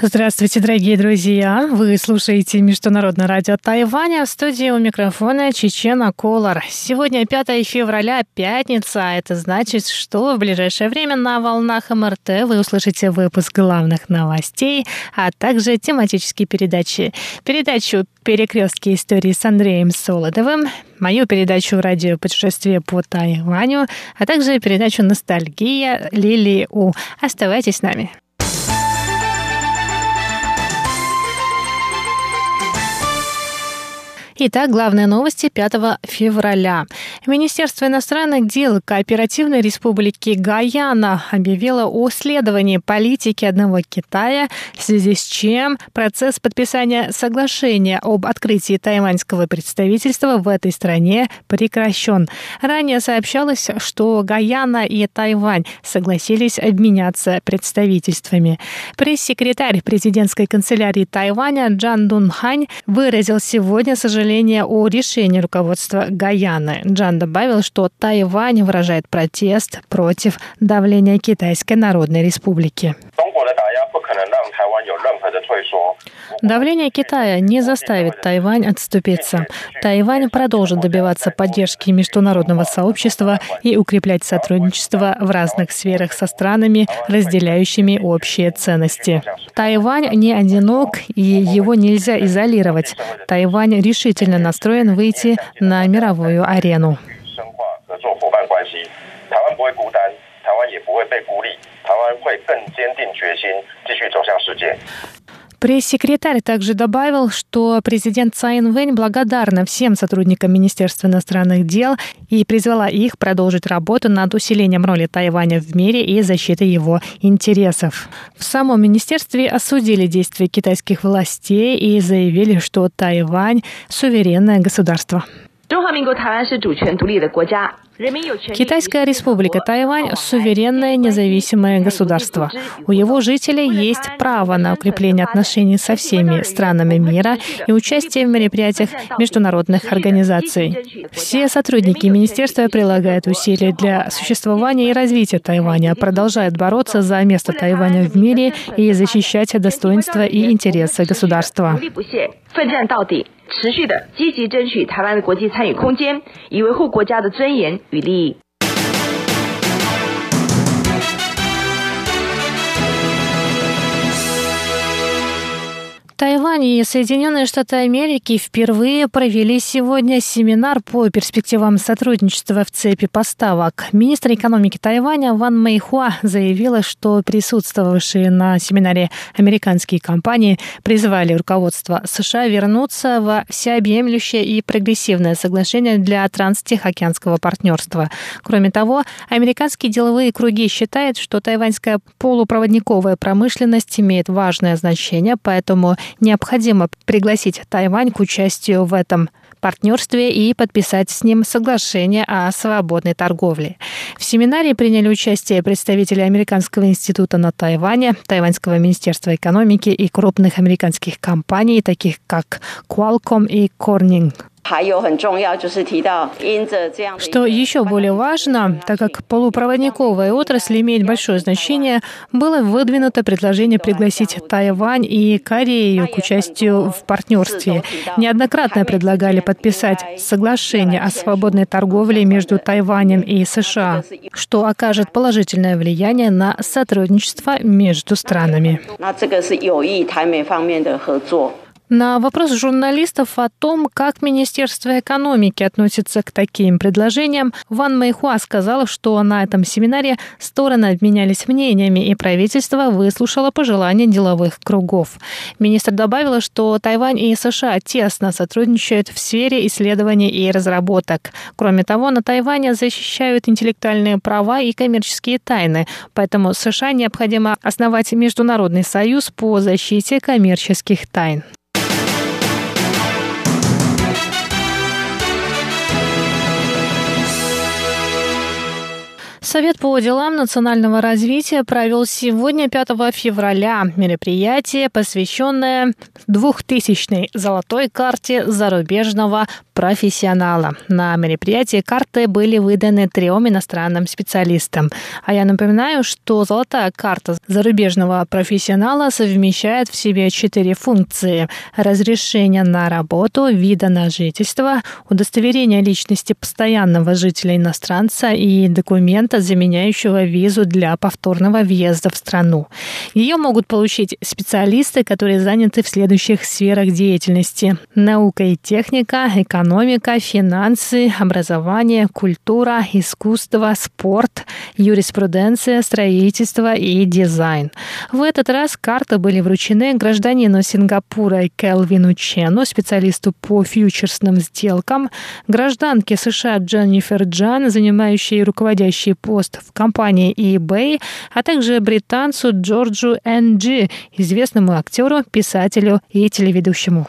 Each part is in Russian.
Здравствуйте, дорогие друзья! Вы слушаете Международное радио Тайваня. В студии у микрофона Чечена Колор. Сегодня 5 февраля, пятница. Это значит, что в ближайшее время на волнах МРТ вы услышите выпуск главных новостей, а также тематические передачи. Передачу «Перекрестки истории» с Андреем Солодовым, мою передачу «Радио путешествие по Тайваню», а также передачу «Ностальгия» Лили У. Оставайтесь с нами. Итак, главные новости 5 февраля. Министерство иностранных дел Кооперативной Республики Гаяна объявило о следовании политики одного Китая, в связи с чем процесс подписания соглашения об открытии тайваньского представительства в этой стране прекращен. Ранее сообщалось, что Гаяна и Тайвань согласились обменяться представительствами. Пресс-секретарь президентской канцелярии Тайваня Джан Дун Хань выразил сегодня сожаление сожаление о решении руководства Гаяны. Джан добавил, что Тайвань выражает протест против давления Китайской Народной Республики. Давление Китая не заставит Тайвань отступиться. Тайвань продолжит добиваться поддержки международного сообщества и укреплять сотрудничество в разных сферах со странами, разделяющими общие ценности. Тайвань не одинок, и его нельзя изолировать. Тайвань решительно настроен выйти на мировую арену. Пресс-секретарь также добавил, что президент Цайн Вэнь благодарна всем сотрудникам Министерства иностранных дел и призвала их продолжить работу над усилением роли Тайваня в мире и защитой его интересов. В самом министерстве осудили действия китайских властей и заявили, что Тайвань – суверенное государство. Китайская республика Тайвань – суверенное независимое государство. У его жителей есть право на укрепление отношений со всеми странами мира и участие в мероприятиях международных организаций. Все сотрудники министерства прилагают усилия для существования и развития Тайваня, продолжают бороться за место Тайваня в мире и защищать достоинство и интересы государства. 奋战到底， 持续的积极争取台湾的国际参与空间，以维护国家的尊严与利益。Тайвань и Соединенные Штаты Америки впервые провели сегодня семинар по перспективам сотрудничества в цепи поставок. Министр экономики Тайваня Ван Мэйхуа заявила, что присутствовавшие на семинаре американские компании призвали руководство США вернуться во всеобъемлющее и прогрессивное соглашение для транстихоокеанского партнерства. Кроме того, американские деловые круги считают, что тайваньская полупроводниковая промышленность имеет важное значение, поэтому необходимо пригласить Тайвань к участию в этом партнерстве и подписать с ним соглашение о свободной торговле. В семинаре приняли участие представители Американского института на Тайване, Тайваньского министерства экономики и крупных американских компаний, таких как Qualcomm и Corning. Что еще более важно, так как полупроводниковая отрасль имеет большое значение, было выдвинуто предложение пригласить Тайвань и Корею к участию в партнерстве. Неоднократно предлагали подписать соглашение о свободной торговле между Тайванем и США, что окажет положительное влияние на сотрудничество между странами. На вопрос журналистов о том, как Министерство экономики относится к таким предложениям, Ван Мэйхуа сказала, что на этом семинаре стороны обменялись мнениями, и правительство выслушало пожелания деловых кругов. Министр добавила, что Тайвань и США тесно сотрудничают в сфере исследований и разработок. Кроме того, на Тайване защищают интеллектуальные права и коммерческие тайны, поэтому США необходимо основать международный союз по защите коммерческих тайн. Совет по делам национального развития провел сегодня, 5 февраля, мероприятие, посвященное 2000-й золотой карте зарубежного профессионала. На мероприятии карты были выданы трем иностранным специалистам. А я напоминаю, что золотая карта зарубежного профессионала совмещает в себе четыре функции. Разрешение на работу, вида на жительство, удостоверение личности постоянного жителя иностранца и документа, заменяющего визу для повторного въезда в страну. Ее могут получить специалисты, которые заняты в следующих сферах деятельности. Наука и техника, экономика, финансы, образование, культура, искусство, спорт, юриспруденция, строительство и дизайн. В этот раз карты были вручены гражданину Сингапура Келвину Чену, специалисту по фьючерсным сделкам, гражданке США Дженнифер Джан, занимающей руководящий пост в компании eBay, а также британцу Джорджу Энджи, известному актеру, писателю и телеведущему.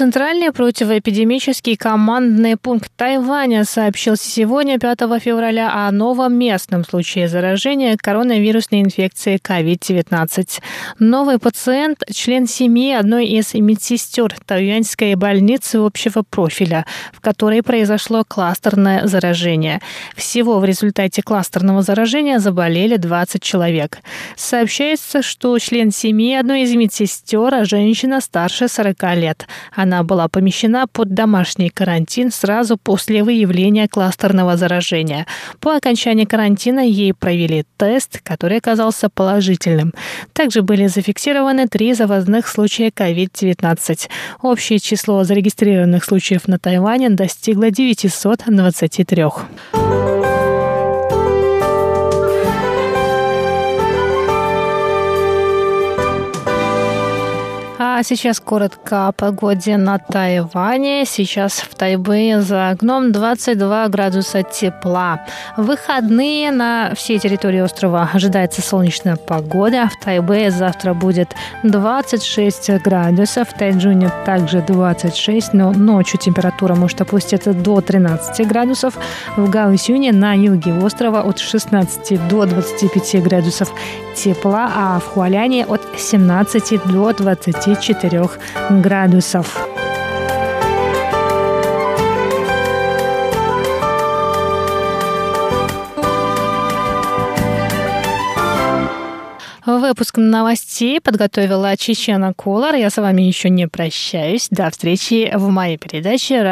Центральный противоэпидемический командный пункт Тайваня сообщил сегодня, 5 февраля, о новом местном случае заражения коронавирусной инфекцией COVID-19. Новый пациент – член семьи одной из медсестер Тайюаньской больницы общего профиля, в которой произошло кластерное заражение. Всего в результате кластерного заражения заболели 20 человек. Сообщается, что член семьи одной из медсестер – женщина старше 40 лет. Она она была помещена под домашний карантин сразу после выявления кластерного заражения. По окончании карантина ей провели тест, который оказался положительным. Также были зафиксированы три завозных случая COVID-19. Общее число зарегистрированных случаев на Тайване достигло 923. А сейчас коротко о погоде на Тайване. Сейчас в Тайбэе за окном 22 градуса тепла. В выходные на всей территории острова ожидается солнечная погода. В Тайбэе завтра будет 26 градусов. В Тайджуне также 26, но ночью температура может опуститься до 13 градусов. В Гаусюне на юге острова от 16 до 25 градусов тепла, а в Хуаляне от 17 до 24 градусов. Выпуск новостей подготовила Чечена Колор. Я с вами еще не прощаюсь. До встречи в моей передаче